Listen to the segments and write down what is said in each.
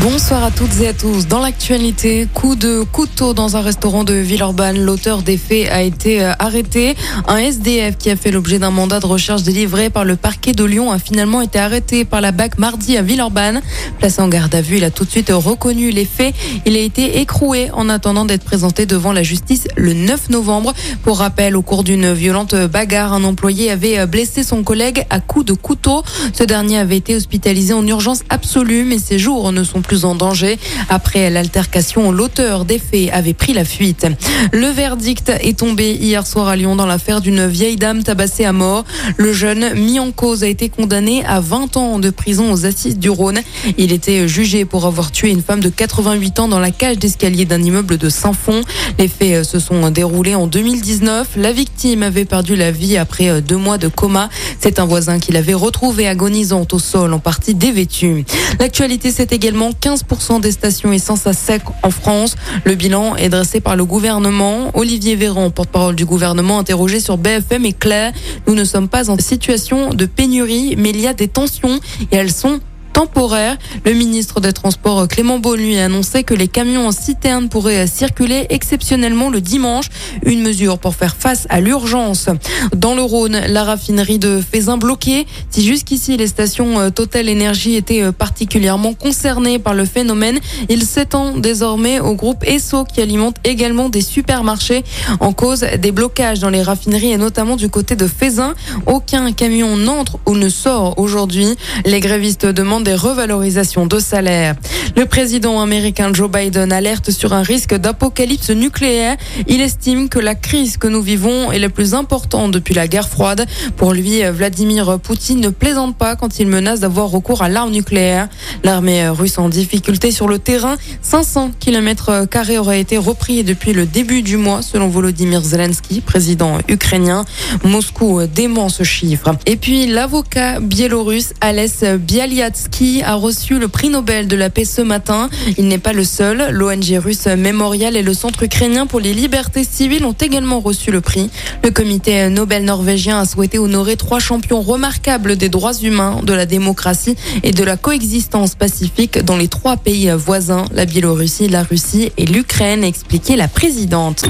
Bonsoir à toutes et à tous. Dans l'actualité, coup de couteau dans un restaurant de Villeurbanne. L'auteur des faits a été euh, arrêté. Un SDF qui a fait l'objet d'un mandat de recherche délivré par le parquet de Lyon a finalement été arrêté par la BAC mardi à Villeurbanne. Placé en garde à vue, il a tout de suite reconnu les faits. Il a été écroué en attendant d'être présenté devant la justice le 9 novembre. Pour rappel, au cours d'une violente bagarre, un employé avait euh, blessé son collègue à coups de couteau. Ce dernier avait été hospitalisé en urgence absolue, mais ses jours ne sont plus en danger. Après l'altercation, l'auteur des faits avait pris la fuite. Le verdict est tombé hier soir à Lyon dans l'affaire d'une vieille dame tabassée à mort. Le jeune mis en cause a été condamné à 20 ans de prison aux assises du Rhône. Il était jugé pour avoir tué une femme de 88 ans dans la cage d'escalier d'un immeuble de Saint-Fond. Les faits se sont déroulés en 2019. La victime avait perdu la vie après deux mois de coma. C'est un voisin qui l'avait retrouvée agonisante au sol, en partie dévêtue. L'actualité, c'est également 15% des stations essence à sec en France. Le bilan est dressé par le gouvernement. Olivier Véran, porte-parole du gouvernement, interrogé sur BFM est clair. Nous ne sommes pas en situation de pénurie, mais il y a des tensions et elles sont temporaire. Le ministre des Transports Clément Beaune a annoncé que les camions en citerne pourraient circuler exceptionnellement le dimanche, une mesure pour faire face à l'urgence. Dans le Rhône, la raffinerie de Fézin bloquée. Si jusqu'ici les stations euh, Total Énergie étaient euh, particulièrement concernées par le phénomène, il s'étend désormais au groupe Esso qui alimente également des supermarchés en cause des blocages dans les raffineries et notamment du côté de Fézin. Aucun camion n'entre ou ne sort aujourd'hui. Les grévistes demandent des revalorisations de salaire. Le président américain Joe Biden alerte sur un risque d'apocalypse nucléaire. Il estime que la crise que nous vivons est la plus importante depuis la guerre froide. Pour lui, Vladimir Poutine ne plaisante pas quand il menace d'avoir recours à l'arme nucléaire. L'armée russe en difficulté sur le terrain, 500 km carrés auraient été repris depuis le début du mois, selon Volodymyr Zelensky, président ukrainien. Moscou dément ce chiffre. Et puis l'avocat biélorusse Alès Bialyatsky a reçu le prix Nobel de la paix ce matin. Il n'est pas le seul. L'ONG russe Memorial et le Centre ukrainien pour les libertés civiles ont également reçu le prix. Le comité Nobel norvégien a souhaité honorer trois champions remarquables des droits humains, de la démocratie et de la coexistence pacifique dans les trois pays voisins, la Biélorussie, la Russie et l'Ukraine, a expliqué la présidente.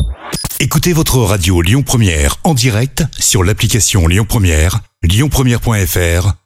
Écoutez votre radio Lyon Première en direct sur l'application Lyon Première, lyonpremière.fr